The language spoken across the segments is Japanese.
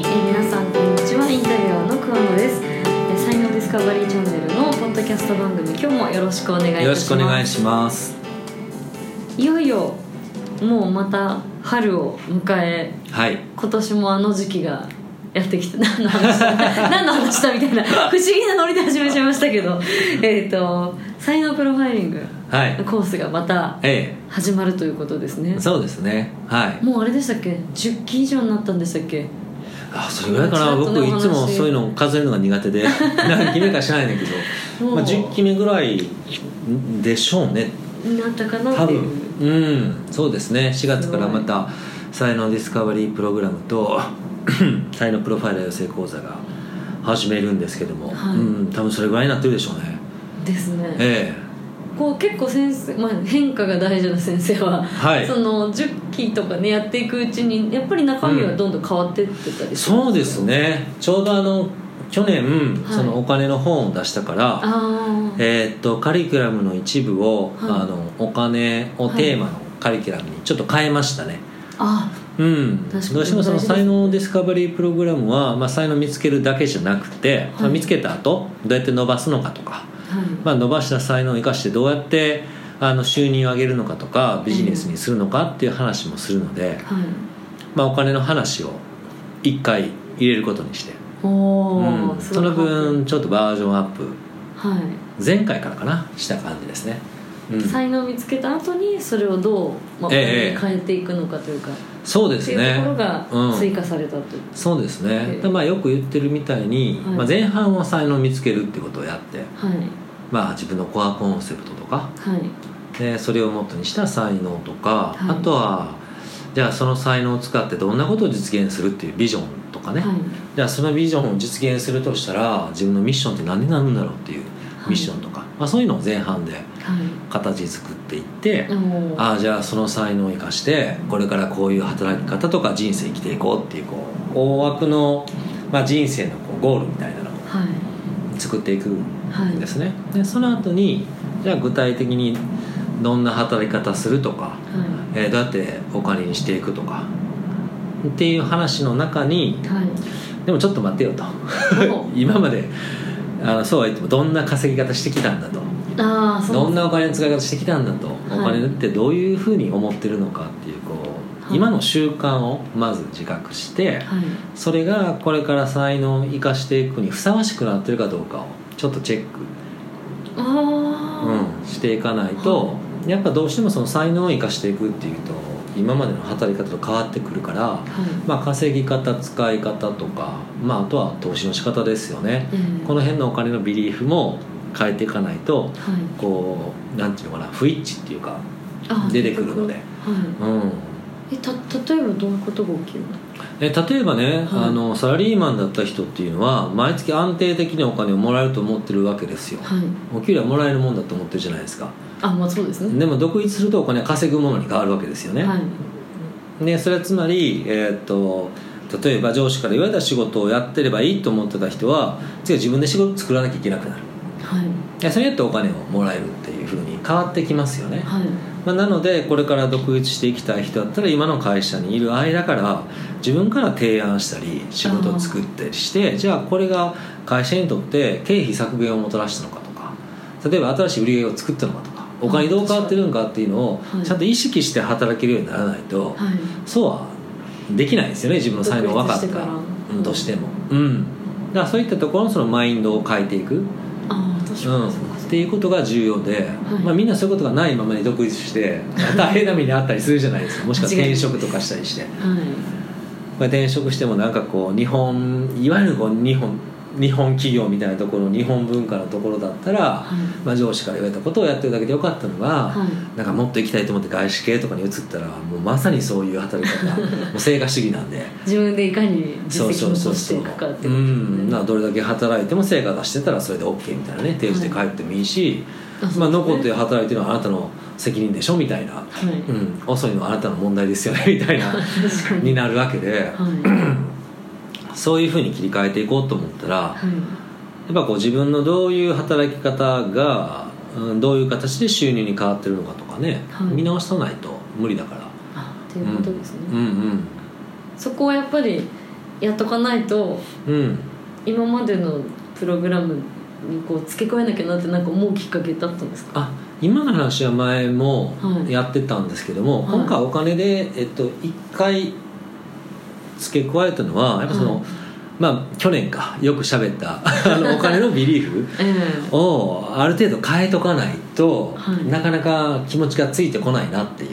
えー皆さんこんにちは。インタビュアーの桑野です。えー才能ディスカバリーチャンネルのポッドキャスト番組今日もよろしくお願いいたしよろますしくお願いします。いよいよもうまた春を迎えはい。今年もあの時期がやってきて何の話だ何の話だみたいな 不思議なノリで始めちゃいましたけど えっと才能プロファイリングはい。のコースがまたえ始まるということですね。えそうですね。はい。もうあれでしたっけ？10期以上になったんでしたっけ？あそれぐらいかな、ね僕いつもそういうのを数えるのが苦手で。何期目か知らないんだけど、まあ、10期目ぐらいでしょうね。なったかな多っていう。分。うん。そうですね。4月からまた才能ディスカバリープログラムと 才能プロファイラー養成講座が始めるんですけども、はい。うん。多分それぐらいになってるでしょうね。ですね。えこう結構先生、まあ、変化が大事な先生は、はい。その10期とかねやっていくうちにやっぱり中身はどんどん変わってってたえりするそうですね。ちょうどあの去年、はい。そのお金の本を出したからえーっとカリキュラムの一部を、はい。あのお金をテーマのカリキュラムにちょっと変えましたね、あうん、どうしてもその才能ディスカバリープログラムは、まあ、才能見つけるだけじゃなくて、まあ見つけた後どうやって伸ばすのかとか、はいまあ、伸ばした才能を生かしてどうやってあの収入を上げるのかとかビジネスにするのかっていう話もするので、はい。まあ、お金の話を一回入れることにして、うん、その分ちょっとバージョンアップはい、前回からかなした感じですね、うん、才能を見つけた後にそれをどう、まあ、ええ変えていくのかというか、そうですね。ところがうん。追加されたという、そうですね、ええ。でまあ、よく言ってるみたいに、はい。まあ、前半は才能を見つけるってことをやって、はい。まあ、自分のコアコンセプトとかはい。でそれをもとにした才能とか、はい。あとはじゃあその才能を使ってどんなことを実現するっていうビジョンとかね、はい。じゃあそのビジョンを実現するとしたら自分のミッションって何になるんだろうっていうミッションとか、まあ、そういうのを前半ではい形作っていって、ああじゃあその才能を生かしてこれからこういう働き方とか人生生きていこうっていうこう大枠の、まあ、人生のこうゴールみたいなのをはい。作っていくはいんですね、でその後にじゃあ具体的にどんな働き方するとか、はえーどうやってお金にしていくとかっていう話の中にいはい。でもちょっと待ってよと。お。今まであのそうは言ってもどんな稼ぎ方してきたんだとあどんなお金の使い方してきたんだと、はい。お金ってどういうふうに思ってるのかっていうこう、はい。今の習慣をまず自覚して、はい。それがこれから才能を生かしていくにふさわしくなってるかどうかをちょっとチェック、うん、していかないと、やっぱどうしてもその才能を生かしていくっていうと今までの働き方と変わってくるから、はい。まあ、稼ぎ方使い方とか、まあ、あとは投資の仕方ですよね、ええ。この辺のお金のビリーフも変えていかないとはい。こうなんていうのかな不一致っていうかあ出てくるので、はいうん、えた例えばどういうことが起きるの？え例えばね、はい。あのサラリーマンだった人っていうのは毎月安定的にお金をもらえると思ってるわけですよ、はい。お給料はもらえるもんだと思ってるじゃないですか。あまあそうですね。でも独立するとお金は稼ぐものに変わるわけですよね、はい。でそれはつまり、えーっと例えば上司から言われた仕事をやってればいいと思ってた人は次は自分で仕事作らなきゃいけなくなるそれによってお金をもらえるっていうふうに変わってきますよね、はい。まあ、なのでこれから独立していきたい人だったら今の会社にいる間から自分から提案したり仕事を作ったりしてじゃあこれが会社にとって経費削減をもたらしたのかとか例えば新しい売り上げを作ったのかとかお金どう変わってるのかっていうのをはい。ちゃんと意識して働けるようにならないとはい。そうはできないですよね自分の才能分かったとしても。うん。だからそういったところのそのマインドを変えていくっていうことが重要で、い。まあ、みんなそういうことがないままに独立して 大変な目にあったりするじゃないですか。もしくは転職とかしたりして、はい。まあ、転職してもなんかこう日本いわゆるこう日本日本企業みたいなところ日本文化のところだったら、はい。まあ、上司から言われたことをやってるだけでよかったのが、はい。なんかもっと行きたいと思って外資系とかに移ったらもうまさにそういう働き方 もう成果主義なんで。自分でいかに実績をそうそうそう残していくかってうことですん、ねなどれだけ働いても成果出してたらそれで OK みたいなね定時で帰ってもいいし、あそうですね。まあ、残って働いてるのはあなたの責任でしょみたいな、はい。うん、遅いのはあなたの問題ですよねみたいな に。になるわけで。はい そういうふうに切り替えていこうと思ったらはい。やっぱこう自分のどういう働き方が、うん、どういう形で収入に変わってるのかとかね、はい。見直さないと無理だから。あっていうことですね、うんうんそこはやっぱりやっとかないとうん。今までのプログラムにこう付け加えなきゃなってなんか思うきっかけだったんですか？あ今の話は前もはい。やってたんですけども、はい。今回お金で、えっと、1回付け加えたのはやっぱその、はいまあ去年かよく喋った あのお金のビリーフええ。をある程度変えとかないと、はい。なかなか気持ちがついてこないなっていう。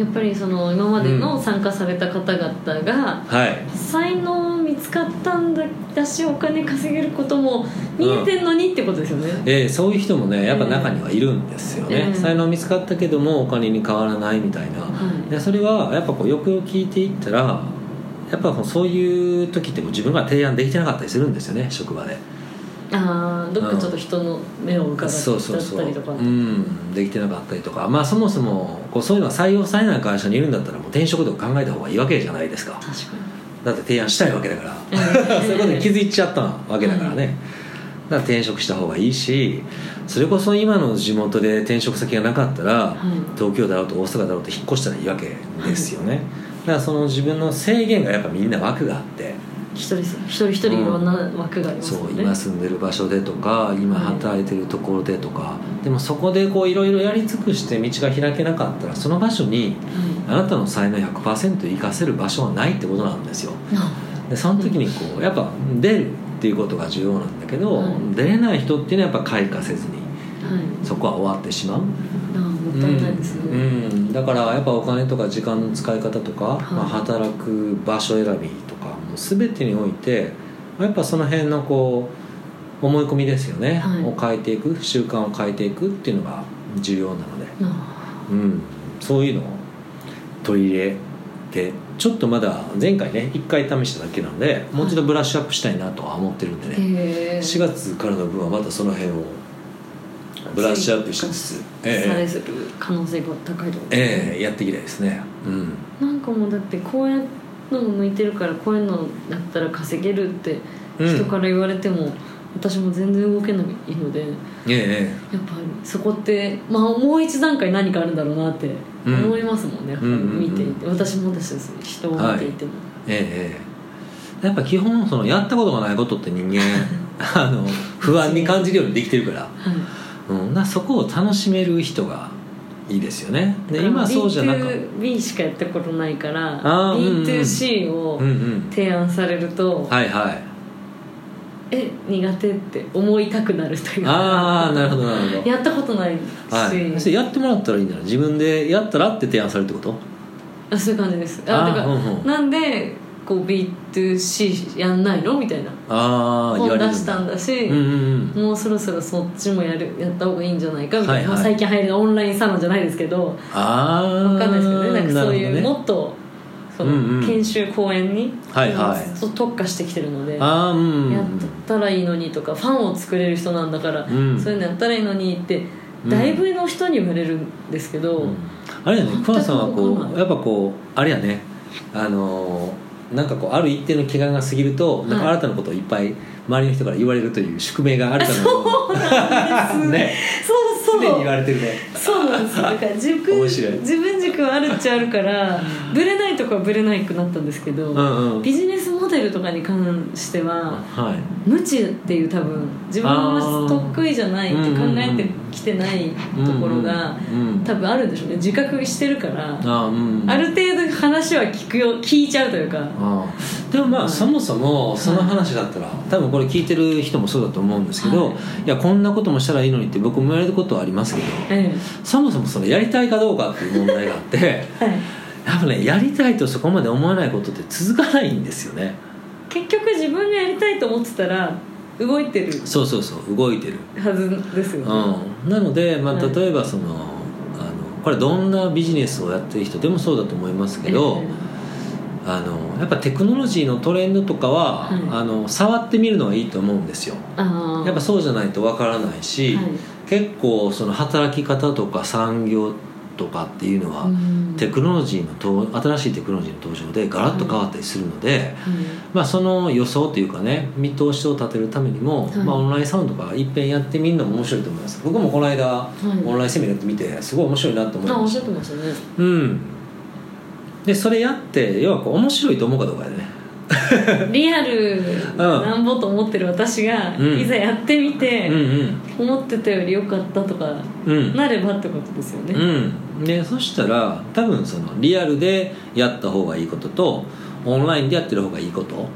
やっぱりその今までの参加された方々がはい。才能見つかったんだだしお金稼げることも見えてんのにってことですよね、えーそういう人もねやっぱ中にはいるんですよね、ええ。才能見つかったけどもお金に変わらないみたいな、はい。でそれはやっぱこうよくよく聞いていったらやっぱそういう時ってもう自分が提案できてなかったりするんですよね職場で。ああどっかちょっと人の目を伺っそうそうそうたりとかうん。できてなかったりとか。まあそもそもこうそういうのが採用されない会社にいるんだったらもう転職とか考えた方がいいわけじゃないですか。確かだって提案したいわけだから。ええそういうことに気づいちゃったわけだからね、だから転職した方がいいしそれこそ今の地元で転職先がなかったら、い。東京だろうと大阪だろうと引っ越したらいいわけですよね、だからその自分の制限がやっぱみんな枠があって。に一人一人一人いろんな枠がありますね、うん。今住んでる場所でとか今働いてるところでとか、でもそこでこういろいろやり尽くして道が開けなかったらその場所にあなたの才能100%生かせる場所はないってことなんですよ。はいでその時にこうやっぱ出るっていうことが重要なんだけど、はい出れない人っていうのはやっぱ開花せずにはい。そこは終わってしまう、たですね、うん。うん。だからやっぱお金とか時間の使い方とか、い。まあ、働く場所選びとかもう全てにおいてやっぱその辺のこう思い込みですよね、はい。を変えていく習慣を変えていくっていうのが重要なので、あうん、そういうのを取り入れてちょっとまだ前回ね1回試しただけなのでもう一度ブラッシュアップしたいなとは思ってるんであね、へえ4月からの分はまたその辺をブラッシュアップしつつ、ええ。されする可能性が高いと思うええやっていきたいですね。うん。なんかもうだってこういうの向いてるからこういうのだったら稼げるってうん。人から言われても、私も全然動けないのでやっええぱりそこって、まあ、もう一段階何かあるんだろうなってうん。思いますもんね、うんうんうん。見ていて。私もです。し人を見ていても、ええええ。やっぱ基本そのやったことがないことって人間 あの不安に感じるようにできてるから、はいうん、だからそこを楽しめる人がいいですよね。で今そうじゃなく B2B しかやったことないからあーうんうん B2C をうんうん。提案されると、はいはい。え苦手って思いたくなるというか。ああなるほどなるほど。やったことないし、はい、やってもらったらいいんだよ自分でやったらって提案されるってこと？あそういう感じです。あだから、うんうん。なんでこう B2C やんないの？みたいな。あ本出したんだし、うんうんうん。もうそろそろそっちもやるやった方がいいんじゃないかみたいな、はいはい。まあ最近流行りのオンラインサロンじゃないですけどああわかんないですけどね。なんかそういう、ね。もっとその、研修講演に、はいはい。特化してきてるので、ああうんやったらいいのにとかファンを作れる人なんだから、うん。そういうのやったらいいのにってうん。だいぶの人に言われるんですけど、うん。あれやね桑さんはこうやっぱこうあれやね。あのーなんかこうある一定の期間が過ぎると、なんかはい新たなことをいっぱい周りの人から言われるという宿命があるからそうなんです。ね。そうそう常に言われてるね。そうなんですよ。だから軸 面白い。自分軸はあるっちゃあるからブレないとこはブレないくなったんですけど、うんうん。ビジネスモデルとかに関してははい。無知っていう多分自分あーの得意じゃないって考えてきてないところがうんうんうん。多分あるんでしょうね。自覚してるからあうん。ある程度話は聞くよ聞いちゃうというか。ああ。でもまあ、はいそもそもその話だったら多分これ聞いてる人もそうだと思うんですけど、はい。い、やこんなこともしたらいいのにって僕も言われることはありますけどえそもそもそのやりたいかどうかっていう問題があってえはい。やっぱねやりたいとそこまで思わないことって続かないんですよね。結局自分がやりたいと思ってたら動いてる。そうそうそう動いてる、はずですよね、うん、なので、まあ、はい。例えばその,、あのこれどんなビジネスをやってる人でもそうだと思いますけど、あのやっぱテクノロジーのトレンドとかは、はい。あの触ってみるのはいいと思うんですよ。やっぱそうじゃないとわからないし、はい。結構その働き方とか産業とかっていうのは、うん。テクノロジーのと新しいテクノロジーの登場でガラッと変わったりするので、はいまあ、その予想というかね見通しを立てるためにも、はい。まあ、オンラインサウンドとかいっぺんやってみるのも面白いと思います。僕もこの間、い。オンラインセミナーやってみてすごい面白いなと思いました。ね。うん。でそれやって要はこう面白いと思うかどうかでね リアルなんぼと思ってる私が、うん。いざやってみてうん、うん。思ってたより良かったとかうん。なればってことですよね、うん、でそしたら多分そのリアルでやった方がいいこととオンラインでやってる方がいいこと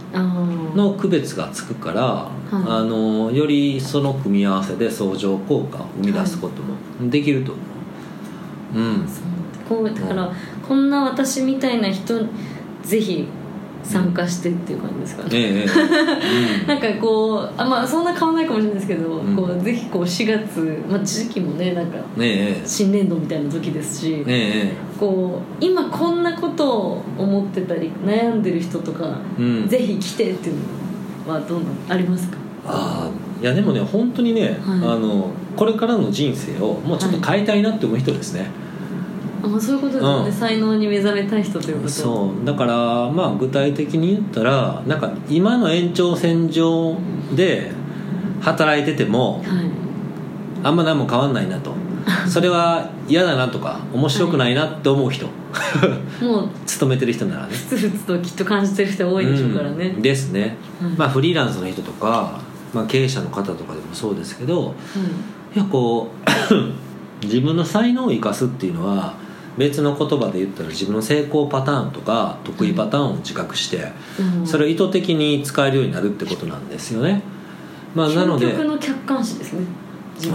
の区別がつくから、あのよりその組み合わせで相乗効果を生み出すこともできると思う、うん。そう。こうだから、こんな私みたいな人ぜひ参加してっていう感じですかね、えええ なんかこうあまあそんな変わらないかもしれないですけど、うん。こうぜひこう4月、まあ、時期もねなんか新年度みたいな時ですし、えええ。こう今こんなことを思ってたり悩んでる人とか、えうん。ぜひ来てっていうのはどんどんありますか？ああいやでもね本当にね、はい。あのこれからの人生をもうちょっと変えたいなって思う人ですね、あまあそういうことですよね、うん。才能に目覚めたい人ということ。そう。だからまあ具体的に言ったらなんか今の延長線上で働いててもはい。あんま何も変わんないなと。それは嫌だなとか面白くないなって思う人、もう 勤めてる人ならね。ふつふつときっと感じてる人多いでしょうからね、うん。ですね、はい。まあフリーランスの人とか、まあ、経営者の方とかでもそうですけどいやこう 自分の才能を生かすっていうのは別の言葉で言ったら自分の成功パターンとか得意パターンを自覚してうん。それを意図的に使えるようになるってことなんですよね、まあ、なので究極の客観視ですね。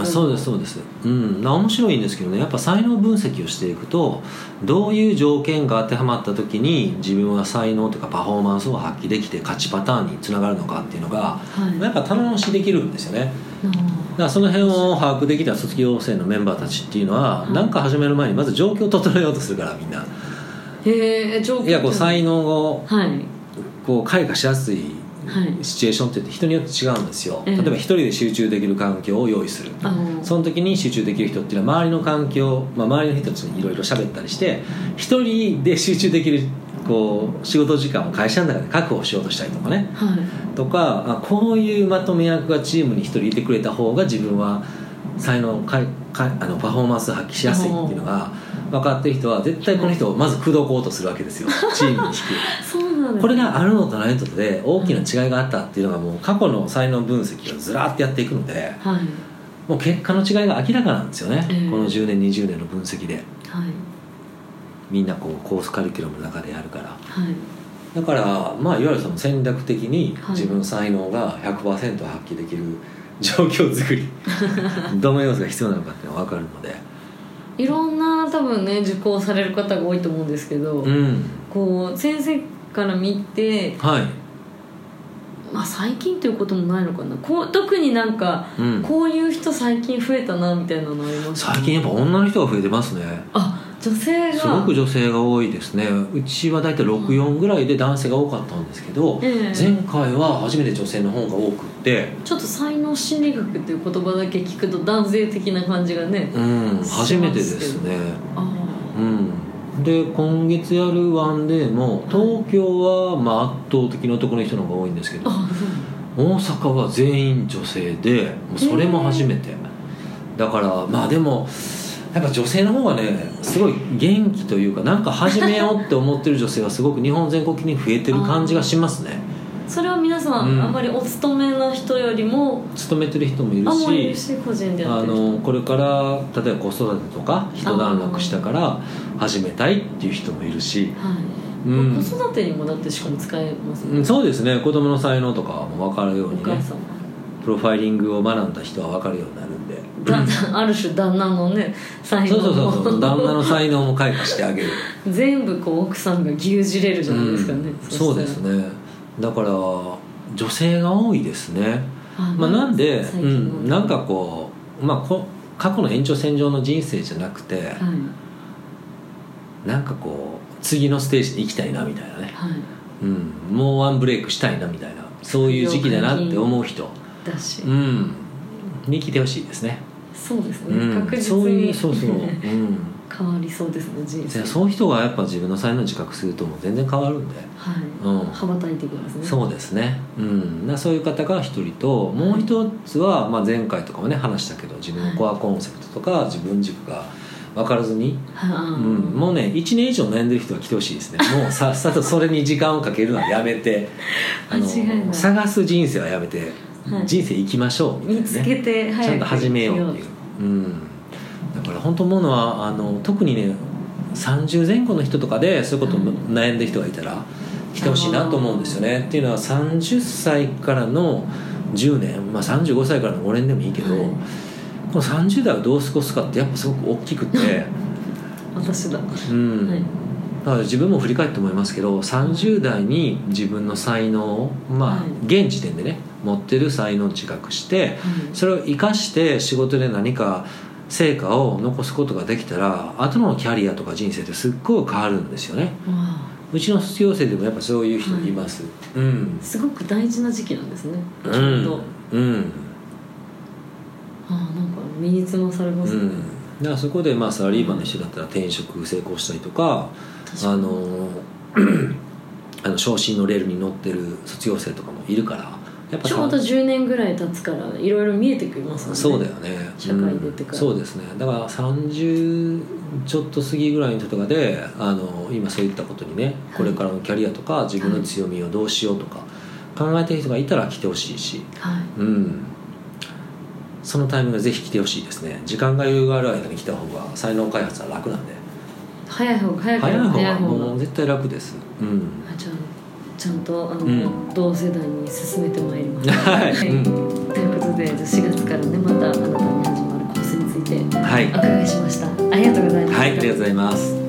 あ、そうですそうです。うん。な面白いんですけどね。やっぱ才能分析をしていくとどういう条件が当てはまった時に自分は才能とかパフォーマンスを発揮できて勝ちパターンにつながるのかっていうのがはい。やっぱ棚卸しできるんですよね。あだからその辺を把握できた卒業生のメンバーたちっていうのははい。何か始める前にまず状況を整えようとするからみんな。ーへえ条件いやこう才能をはい。こう開花しやすいはい。シチュエーションって言って人によって違うんですよ。ええ。例えば一人で集中できる環境を用意するその時に集中できる人っていうのは周りの環境、まあ、周りの人たちにいろいろ喋ったりして一人で集中できるこう仕事時間を会社の中で確保しようとしたりとかね。はい。とかあこういうまとめ役がチームに一人いてくれた方が自分は才能かいかいあのパフォーマンスを発揮しやすいっていうのが分かってる人は絶対この人をまず口説こうとするわけですよ。チームに引く。そうなんこれがあるのとないのとで大きな違いがあったっていうのがもう過去の才能分析をずらーってやっていくのではい。もう結果の違いが明らかなんですよね、ええ。この10年20年の分析で。はいみんなこうコースカリキュラムの中でやるから。はい。だからまあいわゆるその戦略的にはい。自分の才能が100%発揮できる状況作り。どの要素が必要なのかっていうのが分かるので。いろんな多分ね受講される方が多いと思うんですけど、うん。こう先生から見てはい、まあ最近ということもないのかな。こう特になんか、うん、こういう人最近増えたなみたいなのあります最近やっぱ女の人が増えてますね。あ女性が。すごく女性が多いですね。うちは大体64ぐらいで男性が多かったんですけど、ええ。前回は初めて女性の方が多くって。ちょっと才能心理学っていう言葉だけ聞くと男性的な感じがねうん初めてですね。あうん。で今月やるワンデーも東京はまあ圧倒的に男の人の方が多いんですけど大阪は全員女性でそれも初めて。だからまあでもやっぱ女性の方がねすごい元気というかなんか始めようって思ってる女性はすごく日本全国に増えてる感じがしますね。それは皆さん、うん。あんまりお勤めの人よりも勤めてる人もいるしし個人でやあのこれから例えば子育てとか一段落したから始めたいっていう人もいるし、はい、うん。子育てにもだってしかも使えますね。うんそうですね。子供の才能とかも分かるようおにねプロファイリングを学んだ人は分かるようになるんでだある種旦那のね才能そうそうそうそうも旦那の才能も開花してあげる。全部こう奥さんが牛耳れるじゃないですかね、うん。そうですね。だから女性が多いですね、まあ、なんで、うん、のなんかこう、まあ、こ過去の延長線上の人生じゃなくてはい。なんかこう次のステージに行きたいなみたいなね、はい。うん、もうワンブレイクしたいなみたいなそういう時期だなって思う人、だし、うん、に来てほしいですね、そうですね、うん、確実に。そういうそうそう、うん、変わりそうですね人生。でそういう人がやっぱ自分の才能を自覚するともう全然変わるんで、はい、うん。羽ばたいていすね。そうですね、うん、なそういう方が一人ともう一つは、まあ、前回とかもね話したけど自分のコアコンセプトとか自分軸が分からずに、はあ。うん、もうね1年以上悩んでる人は来てほしいですね。もうさっさとそれに時間をかけるのはやめて。あの探す人生はやめて、はい人生生きましょう。みたいな、ね、見つけてちゃんと始めようっていう、うん、だから本当思うのはあの特にね30前後の人とかでそういうこと悩んでる人がいたら来てほしいなと思うんですよね。っていうのは30歳からの10年、まあ、35歳からの5年でもいいけど、はい。この30代をどう過ごすかってやっぱすごく大きくて、私だ。うん。はい。だから自分も振り返って思いますけど30代に自分の才能をまあ、はい。現時点でね持ってる才能を自覚してそれを生かして仕事で何か成果を残すことができたら後のキャリアとか人生ってすっごい変わるんですよね。うんちの卒業生でもやっぱそういう人います、うん。あすごく大事な時期なんですね。うん。うん。ああなんか身につまされますね、うん。だからそこでまあサラリーマンの人だったら転職成功したりとか確かに。あの あの昇進のレールに乗ってる卒業生とかもいるからやっぱさちょうど10年ぐらい経つからいろいろ見えてきますもんね。そうだよね。社会出てから。うん。そうですね。だから30ちょっと過ぎぐらいの人とかであの今そういったことにねこれからのキャリアとか自分の強みをどうしようとか考えてる人がいたら来てほしいし。はい。うん。そのタイミングでぜひ来てほしいですね。時間が余裕がある間に来た方が才能開発は楽なんで。早い方が早い方が。早い方がもう絶対楽です。うん。あじゃあちゃんとあの、うん。同世代に進めてまいります。はい。うん。ということでじゃあ4月からねまたあなたに始まるコースについてはい。お伺いしました。ありがとうございました、はいありがとうございます